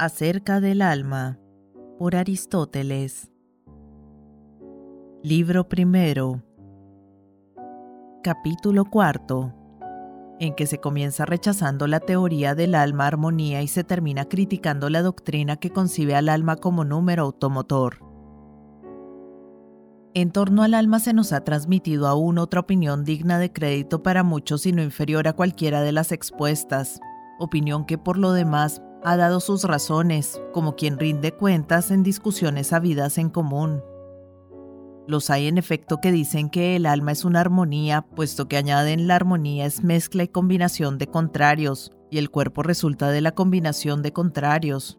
Acerca del alma, por Aristóteles. Libro primero. Capítulo cuarto, en que se comienza rechazando la teoría del alma armonía y se termina criticando la doctrina que concibe al alma como número automotor. En torno al alma se nos ha transmitido aún otra opinión digna de crédito para muchos y no inferior a cualquiera de las expuestas, opinión que por lo demás ha dado sus razones, como quien rinde cuentas en discusiones habidas en común. Los hay en efecto que dicen que el alma es una armonía, puesto que añaden la armonía es mezcla y combinación de contrarios, y el cuerpo resulta de la combinación de contrarios.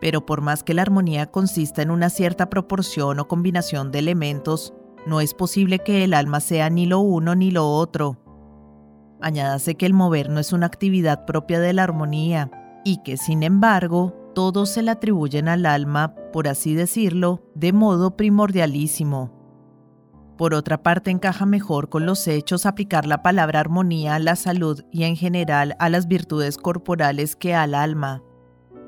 Pero por más que la armonía consista en una cierta proporción o combinación de elementos, no es posible que el alma sea ni lo uno ni lo otro, Añádase que el mover no es una actividad propia de la armonía y que, sin embargo, todos se le atribuyen al alma, por así decirlo, de modo primordialísimo. Por otra parte, encaja mejor con los hechos aplicar la palabra armonía a la salud y en general a las virtudes corporales que al alma.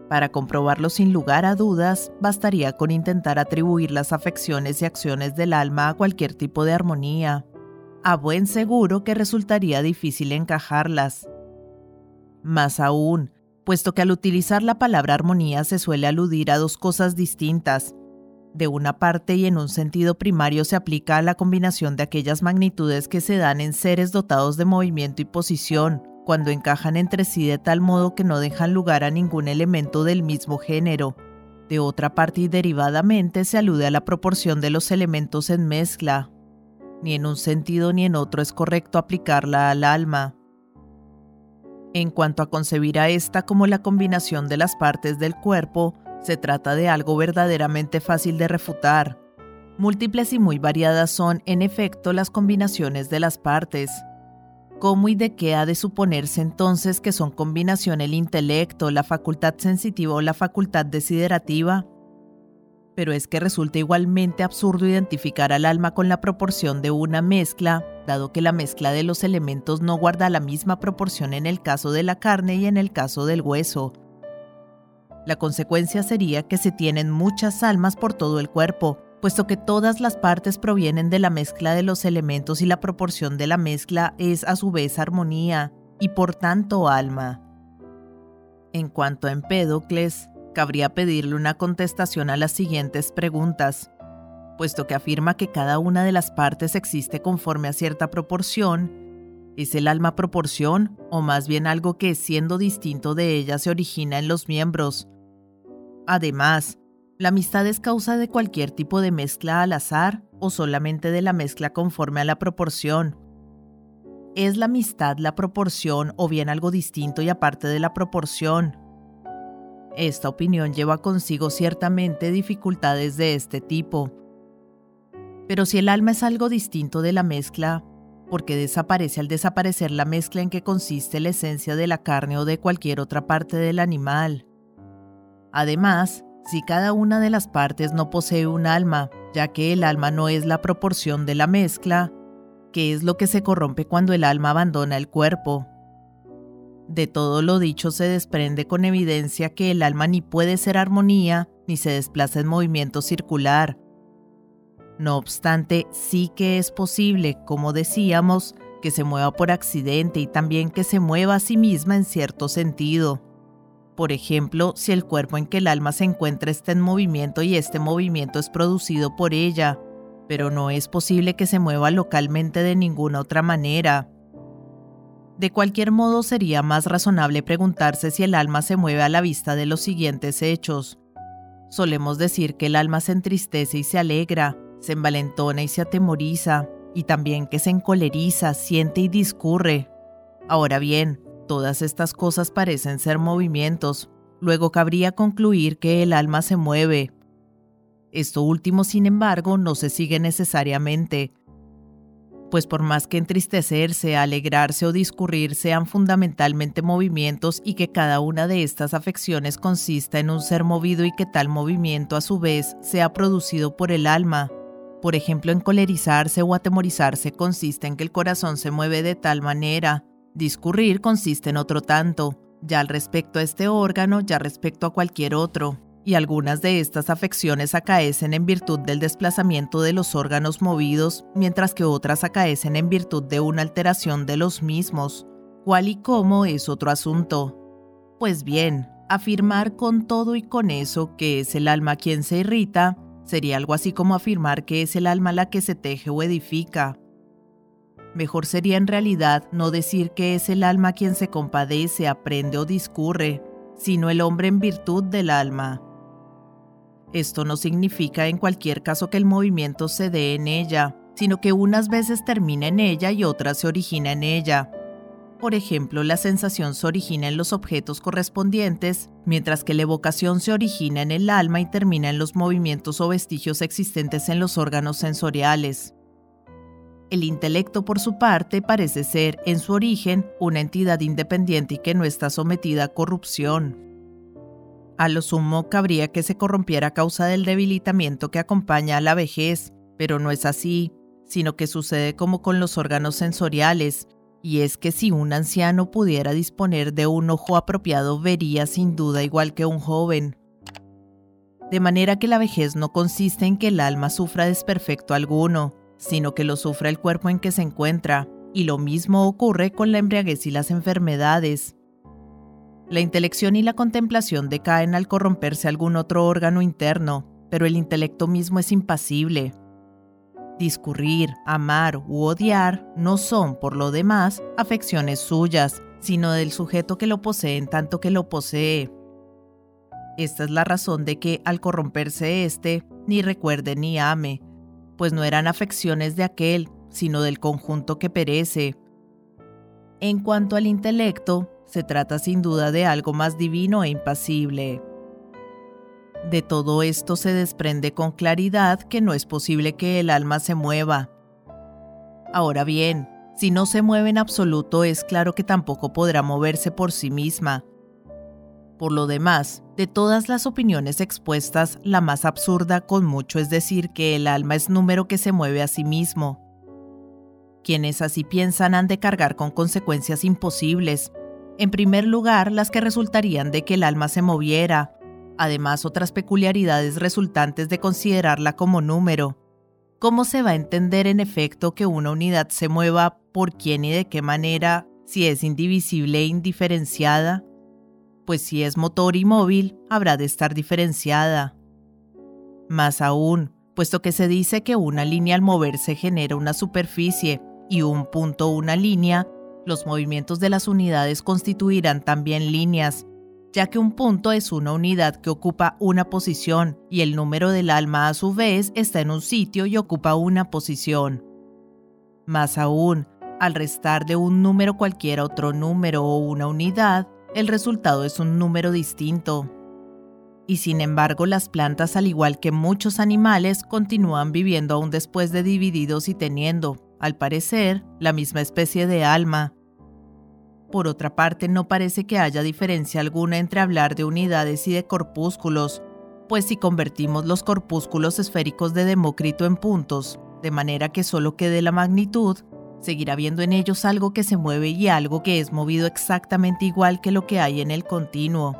Para comprobarlo sin lugar a dudas, bastaría con intentar atribuir las afecciones y acciones del alma a cualquier tipo de armonía, a buen seguro que resultaría difícil encajarlas. Más aún, puesto que al utilizar la palabra armonía se suele aludir a dos cosas distintas. De una parte y en un sentido primario se aplica a la combinación de aquellas magnitudes que se dan en seres dotados de movimiento y posición, cuando encajan entre sí de tal modo que no dejan lugar a ningún elemento del mismo género. De otra parte y derivadamente se alude a la proporción de los elementos en mezcla, ni en un sentido ni en otro es correcto aplicarla al alma. En cuanto a concebir a esta como la combinación de las partes del cuerpo, se trata de algo verdaderamente fácil de refutar. Múltiples y muy variadas son, en efecto, las combinaciones de las partes. ¿Cómo y de qué ha de suponerse entonces que son combinación el intelecto, la facultad sensitiva o la facultad desiderativa? Pero es que resulta igualmente absurdo identificar al alma con la proporción de una mezcla, dado que la mezcla de los elementos no guarda la misma proporción en el caso de la carne y en el caso del hueso. La consecuencia sería que se tienen muchas almas por todo el cuerpo, puesto que todas las partes provienen de la mezcla de los elementos y la proporción de la mezcla es a su vez armonía, y por tanto alma. En cuanto a Empédocles, cabría pedirle una contestación a las siguientes preguntas, puesto que afirma que cada una de las partes existe conforme a cierta proporción. ¿Es el alma proporción o más bien algo que siendo distinto de ella se origina en los miembros? Además, ¿la amistad es causa de cualquier tipo de mezcla al azar o solamente de la mezcla conforme a la proporción? ¿Es la amistad la proporción o bien algo distinto y aparte de la proporción? Esta opinión lleva consigo ciertamente dificultades de este tipo. Pero si el alma es algo distinto de la mezcla, ¿por qué desaparece al desaparecer la mezcla en que consiste la esencia de la carne o de cualquier otra parte del animal? Además, si cada una de las partes no posee un alma, ya que el alma no es la proporción de la mezcla, ¿qué es lo que se corrompe cuando el alma abandona el cuerpo? De todo lo dicho se desprende con evidencia que el alma ni puede ser armonía ni se desplaza en movimiento circular. No obstante, sí que es posible, como decíamos, que se mueva por accidente y también que se mueva a sí misma en cierto sentido. Por ejemplo, si el cuerpo en que el alma se encuentra está en movimiento y este movimiento es producido por ella, pero no es posible que se mueva localmente de ninguna otra manera. De cualquier modo, sería más razonable preguntarse si el alma se mueve a la vista de los siguientes hechos. Solemos decir que el alma se entristece y se alegra, se envalentona y se atemoriza, y también que se encoleriza, siente y discurre. Ahora bien, todas estas cosas parecen ser movimientos, luego cabría concluir que el alma se mueve. Esto último, sin embargo, no se sigue necesariamente, pues por más que entristecerse, alegrarse o discurrir sean fundamentalmente movimientos y que cada una de estas afecciones consista en un ser movido y que tal movimiento a su vez sea producido por el alma. Por ejemplo, encolerizarse o atemorizarse consiste en que el corazón se mueve de tal manera, discurrir consiste en otro tanto, ya al respecto a este órgano, ya respecto a cualquier otro, y algunas de estas afecciones acaecen en virtud del desplazamiento de los órganos movidos, mientras que otras acaecen en virtud de una alteración de los mismos. ¿Cuál y cómo es otro asunto? Pues bien, afirmar con todo y con eso que es el alma quien se irrita sería algo así como afirmar que es el alma la que se teje o edifica. Mejor sería en realidad no decir que es el alma quien se compadece, aprende o discurre, sino el hombre en virtud del alma. Esto no significa en cualquier caso que el movimiento se dé en ella, sino que unas veces termina en ella y otras se origina en ella. Por ejemplo, la sensación se origina en los objetos correspondientes, mientras que la evocación se origina en el alma y termina en los movimientos o vestigios existentes en los órganos sensoriales. El intelecto, por su parte, parece ser, en su origen, una entidad independiente y que no está sometida a corrupción. A lo sumo cabría que se corrompiera a causa del debilitamiento que acompaña a la vejez, pero no es así, sino que sucede como con los órganos sensoriales, y es que si un anciano pudiera disponer de un ojo apropiado vería sin duda igual que un joven. De manera que la vejez no consiste en que el alma sufra desperfecto alguno, sino que lo sufra el cuerpo en que se encuentra, y lo mismo ocurre con la embriaguez y las enfermedades. La intelección y la contemplación decaen al corromperse algún otro órgano interno, pero el intelecto mismo es impasible. Discurrir, amar u odiar no son, por lo demás, afecciones suyas, sino del sujeto que lo posee en tanto que lo posee. Esta es la razón de que, al corromperse éste, ni recuerde ni ame, pues no eran afecciones de aquel, sino del conjunto que perece. En cuanto al intelecto, se trata sin duda de algo más divino e impasible. De todo esto se desprende con claridad que no es posible que el alma se mueva. Ahora bien, si no se mueve en absoluto es claro que tampoco podrá moverse por sí misma. Por lo demás, de todas las opiniones expuestas, la más absurda con mucho es decir que el alma es número que se mueve a sí mismo. Quienes así piensan han de cargar con consecuencias imposibles, en primer lugar, las que resultarían de que el alma se moviera, además otras peculiaridades resultantes de considerarla como número. ¿Cómo se va a entender en efecto que una unidad se mueva por quién y de qué manera si es indivisible e indiferenciada? Pues si es motor y móvil, habrá de estar diferenciada. Más aún, puesto que se dice que una línea al moverse genera una superficie y un punto una línea, los movimientos de las unidades constituirán también líneas, ya que un punto es una unidad que ocupa una posición y el número del alma a su vez está en un sitio y ocupa una posición. Más aún, al restar de un número cualquiera otro número o una unidad, el resultado es un número distinto. Y sin embargo, las plantas, al igual que muchos animales, continúan viviendo aún después de divididos y teniendo, al parecer, la misma especie de alma, por otra parte, no parece que haya diferencia alguna entre hablar de unidades y de corpúsculos, pues si convertimos los corpúsculos esféricos de Demócrito en puntos, de manera que solo quede la magnitud, seguirá viendo en ellos algo que se mueve y algo que es movido exactamente igual que lo que hay en el continuo.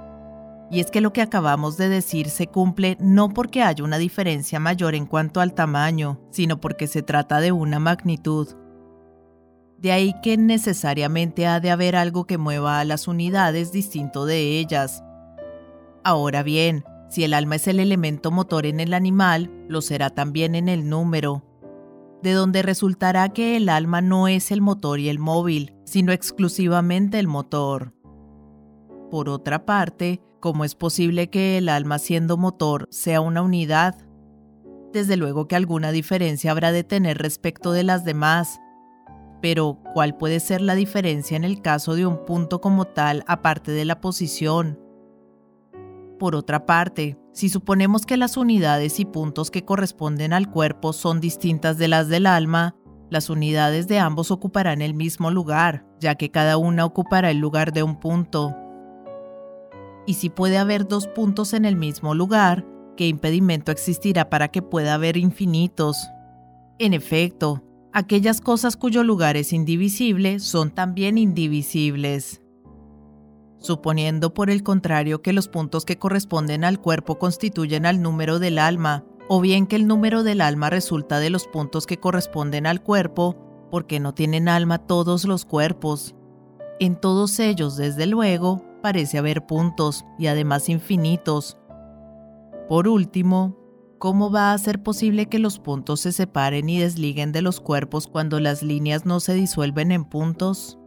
Y es que lo que acabamos de decir se cumple no porque haya una diferencia mayor en cuanto al tamaño, sino porque se trata de una magnitud. De ahí que necesariamente ha de haber algo que mueva a las unidades distinto de ellas. Ahora bien, si el alma es el elemento motor en el animal, lo será también en el número, de donde resultará que el alma no es el motor y el móvil, sino exclusivamente el motor. Por otra parte, ¿cómo es posible que el alma siendo motor sea una unidad? Desde luego que alguna diferencia habrá de tener respecto de las demás, pero, ¿cuál puede ser la diferencia en el caso de un punto como tal aparte de la posición? Por otra parte, si suponemos que las unidades y puntos que corresponden al cuerpo son distintas de las del alma, las unidades de ambos ocuparán el mismo lugar, ya que cada una ocupará el lugar de un punto. Y si puede haber dos puntos en el mismo lugar, ¿qué impedimento existirá para que pueda haber infinitos? En efecto, aquellas cosas cuyo lugar es indivisible son también indivisibles. suponiendo por el contrario que los puntos que corresponden al cuerpo constituyen al número del alma, o bien que el número del alma resulta de los puntos que corresponden al cuerpo, porque no tienen alma todos los cuerpos. En todos ellos, desde luego, parece haber puntos, y además infinitos. Por último, ¿cómo va a ser posible que los puntos se separen y desliguen de los cuerpos cuando las líneas no se disuelven en puntos?